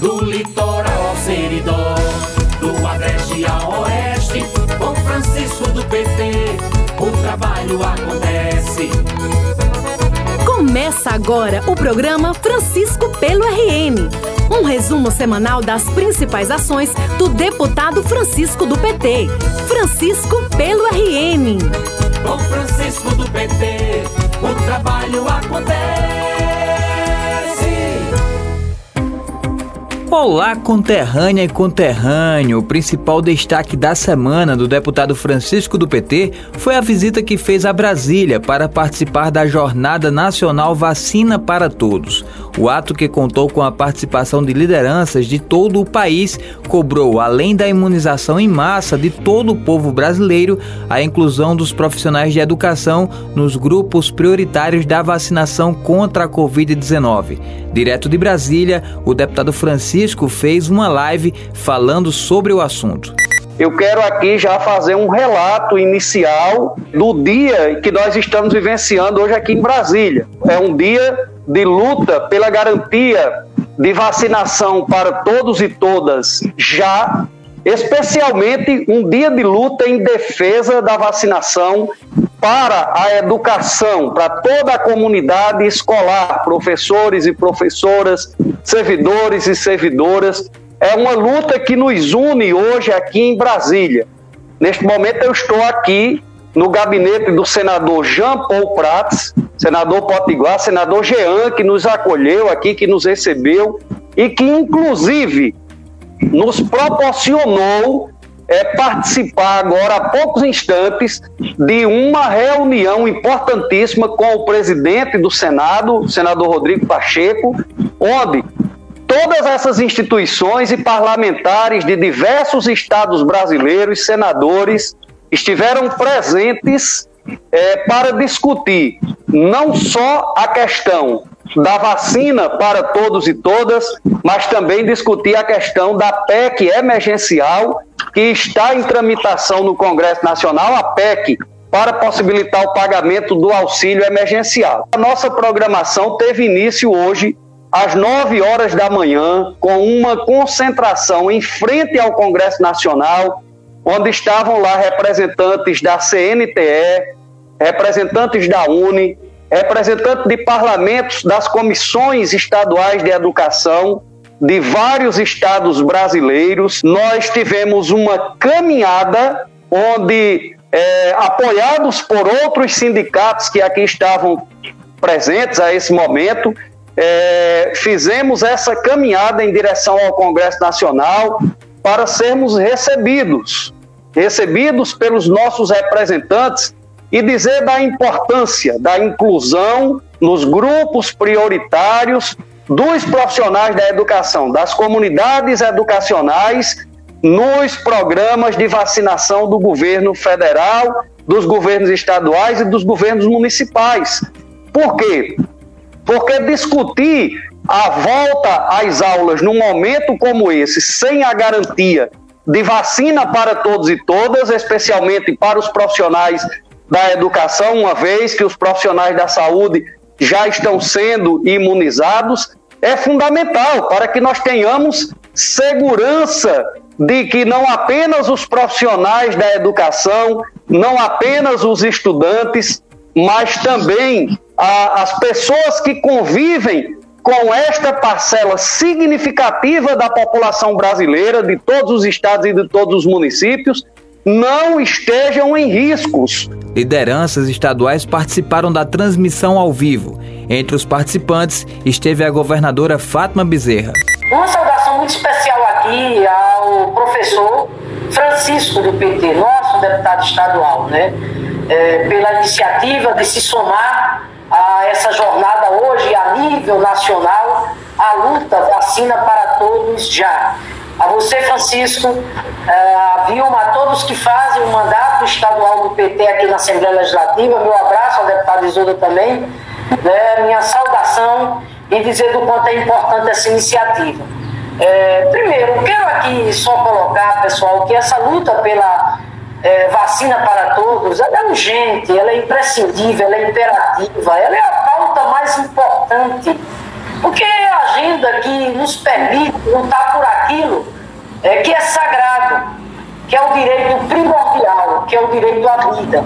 do litoral ao seridó, do agreste ao oeste, com Francisco do PT, o trabalho acontece. Começa agora o programa Francisco pelo RN. Um resumo semanal das principais ações do deputado Francisco do PT. Francisco pelo RN. Olá, conterrânea e conterrâneo. O principal destaque da semana do deputado Francisco do PT foi a visita que fez a Brasília para participar da Jornada Nacional Vacina para Todos. O ato, que contou com a participação de lideranças de todo o país, cobrou, além da imunização em massa de todo o povo brasileiro, a inclusão dos profissionais de educação nos grupos prioritários da vacinação contra a Covid-19. Direto de Brasília, o deputado Francisco fez uma live falando sobre o assunto. Eu quero aqui já fazer um relato inicial do dia que nós estamos vivenciando hoje aqui em Brasília. É um dia de luta pela garantia de vacinação para todos e todas já, especialmente um dia de luta em defesa da vacinação para a educação, para toda a comunidade escolar, professores e professoras, servidores e servidoras. É uma luta que nos une hoje aqui em Brasília. Neste momento eu estou aqui no gabinete do senador Jean Paul Prats, senador Potiguar, senador Jean, que nos acolheu aqui, que nos recebeu e que, inclusive, nos proporcionou é, participar agora, há poucos instantes, de uma reunião importantíssima com o presidente do Senado, senador Rodrigo Pacheco, onde todas essas instituições e parlamentares de diversos estados brasileiros, senadores, estiveram presentes é, para discutir não só a questão da vacina para todos e todas, mas também discutir a questão da PEC emergencial que está em tramitação no Congresso Nacional, a PEC para possibilitar o pagamento do auxílio emergencial. A nossa programação teve início hoje às 9 horas da manhã com uma concentração em frente ao Congresso Nacional, onde estavam lá representantes da CNTE, representantes da UNE, representantes de parlamentos das comissões estaduais de educação de vários estados brasileiros. Nós tivemos uma caminhada onde, é, apoiados por outros sindicatos que aqui estavam presentes a esse momento, é, fizemos essa caminhada em direção ao Congresso Nacional para sermos recebidos, recebidos pelos nossos representantes e dizer da importância da inclusão nos grupos prioritários dos profissionais da educação, das comunidades educacionais, nos programas de vacinação do governo federal, dos governos estaduais e dos governos municipais. Por quê? Porque discutir a volta às aulas num momento como esse, sem a garantia de vacina para todos e todas, especialmente para os profissionais da educação, uma vez que os profissionais da saúde já estão sendo imunizados, é fundamental para que nós tenhamos segurança de que não apenas os profissionais da educação, não apenas os estudantes, mas também a, as pessoas que convivem com esta parcela significativa da população brasileira, de todos os estados e de todos os municípios, não estejam em riscos. Lideranças estaduais participaram da transmissão ao vivo. Entre os participantes esteve a governadora Fátima Bezerra. Uma saudação muito especial aqui ao professor Francisco do PT, nosso deputado estadual, né? É, pela iniciativa de se somar a essa jornada hoje a nível nacional, a luta vacina para todos já. A você, Francisco, a Vilma, a todos que fazem o mandato estadual do PT aqui na Assembleia Legislativa, meu abraço ao deputado Isolda também, né, minha saudação e dizer do quanto é importante essa iniciativa. É, primeiro, quero aqui só colocar, pessoal, que essa luta pela é, vacina para todos, ela é urgente, ela é imprescindível, ela é imperativa, ela é a pauta mais importante, porque é a agenda que nos permite lutar por aquilo é, que é sagrado, que é o direito primordial, que é o direito à vida.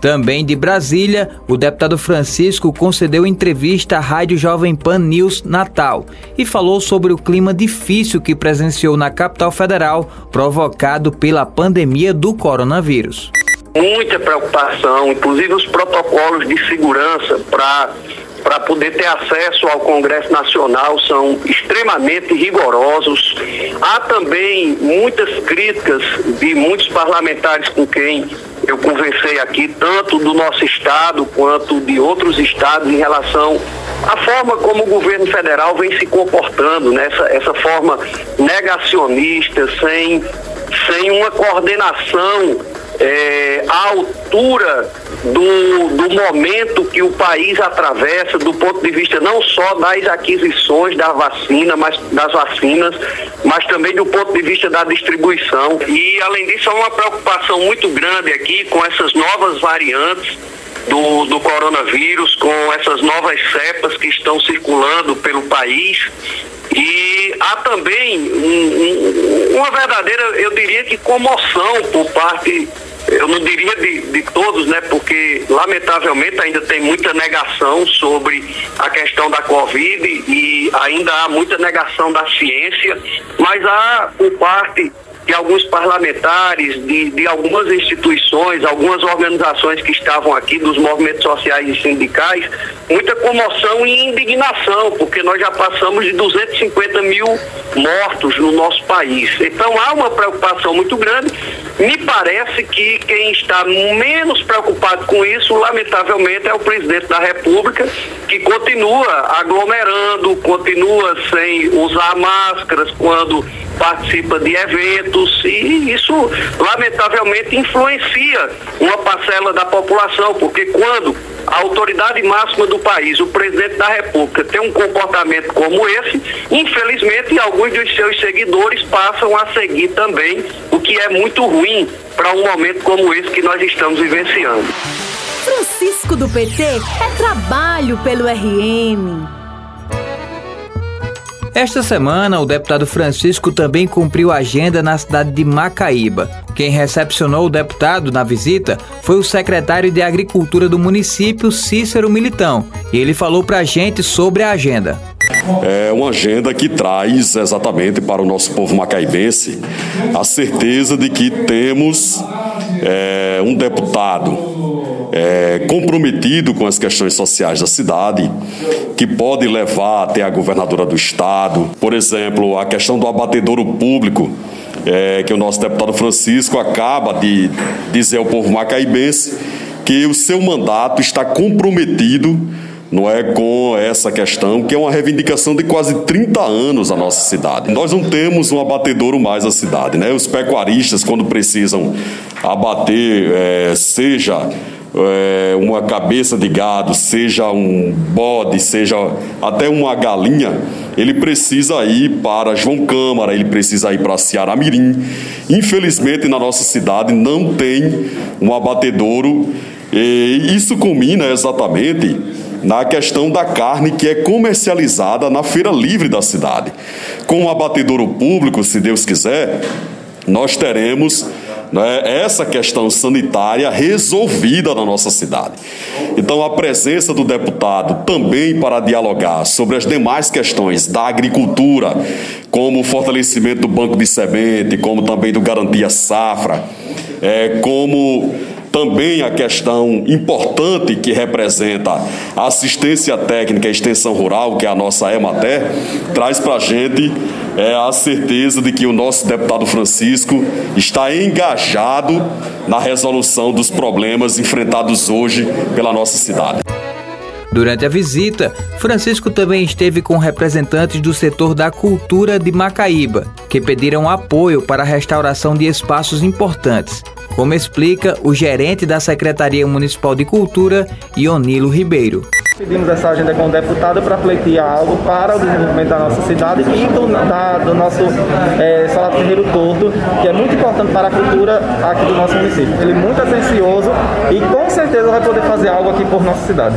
Também de Brasília, o deputado Francisco concedeu entrevista à Rádio Jovem Pan News Natal e falou sobre o clima difícil que presenciou na capital federal, provocado pela pandemia do coronavírus. Muita preocupação, inclusive os protocolos de segurança para para poder ter acesso ao Congresso Nacional são extremamente rigorosos. Há também muitas críticas de muitos parlamentares com quem eu conversei aqui, tanto do nosso estado quanto de outros estados, em relação à forma como o governo federal vem se comportando, né? essa, essa forma negacionista, sem, sem uma coordenação é, à altura do, do momento que o país atravessa, do ponto de vista não só das aquisições da vacina, mas das vacinas, mas também do ponto de vista da distribuição. E além disso, há uma preocupação muito grande aqui com essas novas variantes do, do coronavírus, com essas novas cepas que estão circulando pelo país. E há também um, um, uma verdadeira, eu diria que comoção por parte eu não diria de, de todos, né? Porque lamentavelmente ainda tem muita negação sobre a questão da Covid e ainda há muita negação da ciência, mas há por parte de alguns parlamentares, de, de algumas instituições, algumas organizações que estavam aqui, dos movimentos sociais e sindicais, muita comoção e indignação, porque nós já passamos de 250 mil mortos no nosso país. Então há uma preocupação muito grande. Me parece que quem está menos preocupado com isso, lamentavelmente, é o presidente da República, que continua aglomerando, continua sem usar máscaras quando participa de eventos e isso lamentavelmente influencia uma parcela da população, porque quando a autoridade máxima do país, o presidente da República, tem um comportamento como esse, infelizmente alguns dos seus seguidores passam a seguir também, o que é muito ruim para um momento como esse que nós estamos vivenciando. Francisco do PT é trabalho pelo RN. Esta semana, o deputado Francisco também cumpriu a agenda na cidade de Macaíba. Quem recepcionou o deputado na visita foi o secretário de Agricultura do município, Cícero Militão, e ele falou para a gente sobre a agenda. É uma agenda que traz exatamente para o nosso povo macaibense a certeza de que temos é, um deputado é, comprometido com as questões sociais da cidade, que pode levar até a governadora do estado, por exemplo, a questão do abatedouro público. É, que o nosso deputado Francisco acaba de dizer ao povo macaibense que o seu mandato está comprometido não é com essa questão, que é uma reivindicação de quase 30 anos a nossa cidade. Nós não temos um abatedouro mais na cidade, né? Os pecuaristas, quando precisam abater, é, seja é, uma cabeça de gado, seja um bode, seja até uma galinha, ele precisa ir para João Câmara, ele precisa ir para Ceará Mirim. Infelizmente, na nossa cidade não tem um abatedouro, e isso culmina exatamente na questão da carne que é comercializada na feira livre da cidade. Com o abatedouro público, se Deus quiser, nós teremos né, essa questão sanitária resolvida na nossa cidade. Então, a presença do deputado também para dialogar sobre as demais questões da agricultura, como o fortalecimento do banco de semente, como também do garantia safra, é, como também a questão importante que representa a assistência técnica e extensão rural, que é a nossa EMATER, traz para a gente é, a certeza de que o nosso deputado Francisco está engajado na resolução dos problemas enfrentados hoje pela nossa cidade. Durante a visita, Francisco também esteve com representantes do setor da cultura de Macaíba, que pediram apoio para a restauração de espaços importantes, como explica o gerente da Secretaria Municipal de Cultura, Ionilo Ribeiro. Pedimos essa agenda com o deputado para pleitear algo para o desenvolvimento da nossa cidade e do, da, do nosso é, Salado Ferreiro Torto, que é muito importante para a cultura aqui do nosso município. Ele é muito atencioso e com certeza vai poder fazer algo aqui por nossa cidade.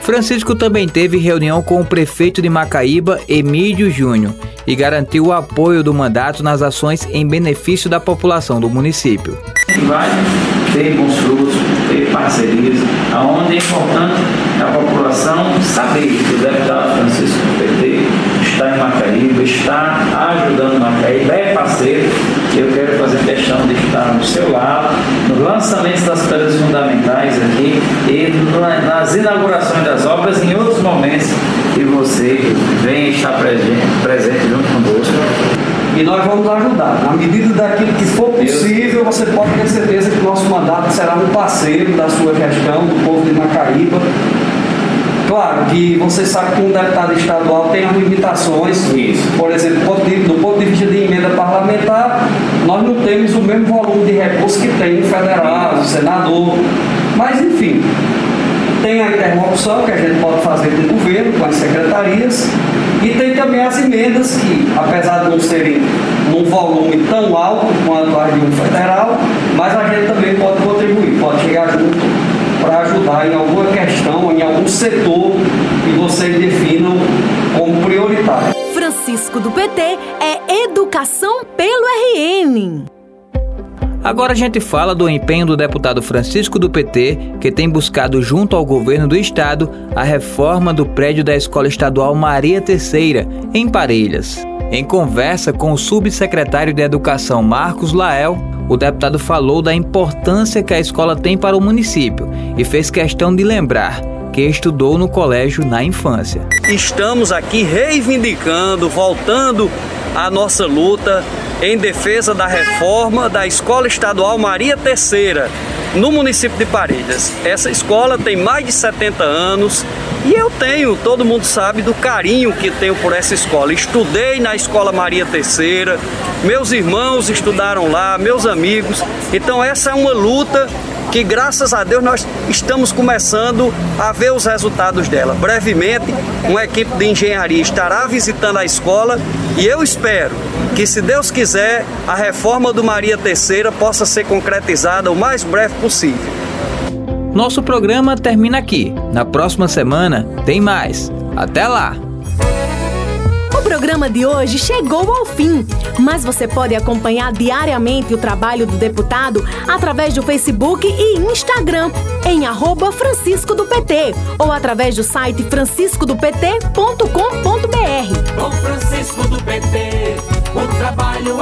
Francisco também teve reunião com o prefeito de Macaíba, Emílio Júnior, e garantiu o apoio do mandato nas ações em benefício da população do município. Vai ter bons frutos, ter parcerias, aonde é importante a população saber que o deputado Francisco PT está em Macaíba, está ajudando Macaíba, é parceiro. Eu quero fazer questão de estar no seu lado, no lançamento das pedras fundamentais aqui e nas inaugurações das obras em outros momentos que você venha estar presente, presente junto conosco. E nós vamos ajudar. Na medida daquilo que for possível, você pode ter certeza que o nosso mandato será um parceiro da sua gestão, do povo de Macaíba, Claro que você sabe que um deputado estadual tem as limitações. Isso. Por exemplo, do ponto de vista de emenda parlamentar, nós não temos o mesmo volume de recursos que tem o federal, o senador. Mas, enfim, tem a interlocução que a gente pode fazer com o governo, com as secretarias, e tem também as emendas que, apesar de não serem num volume tão alto quanto as de um federal, mas a gente também pode contribuir, pode chegar junto para ajudar em alguma questão, em algum setor que vocês definam como prioritário. Francisco do PT é Educação pelo RN. Agora a gente fala do empenho do deputado Francisco do PT, que tem buscado junto ao governo do estado a reforma do prédio da Escola Estadual Maria Terceira, em Parelhas. Em conversa com o subsecretário de Educação Marcos Lael, o deputado falou da importância que a escola tem para o município e fez questão de lembrar que estudou no colégio na infância. Estamos aqui reivindicando, voltando à nossa luta em defesa da reforma da Escola Estadual Maria Terceira, no município de Parelhas. Essa escola tem mais de 70 anos e eu tenho, todo mundo sabe, do carinho que tenho por essa escola. Estudei na Escola Maria Terceira, meus irmãos estudaram lá, meus amigos. Então essa é uma luta que graças a Deus nós estamos começando a ver os resultados dela. Brevemente, uma equipe de engenharia estará visitando a escola e eu espero que, se Deus quiser, a reforma do Maria Terceira possa ser concretizada o mais breve possível. Nosso programa termina aqui. Na próxima semana tem mais. Até lá! O programa de hoje chegou ao fim, mas você pode acompanhar diariamente o trabalho do deputado através do Facebook e Instagram em arroba Francisco do PT ou através do site franciscodopt.com.br. Com Francisco do PT, o trabalho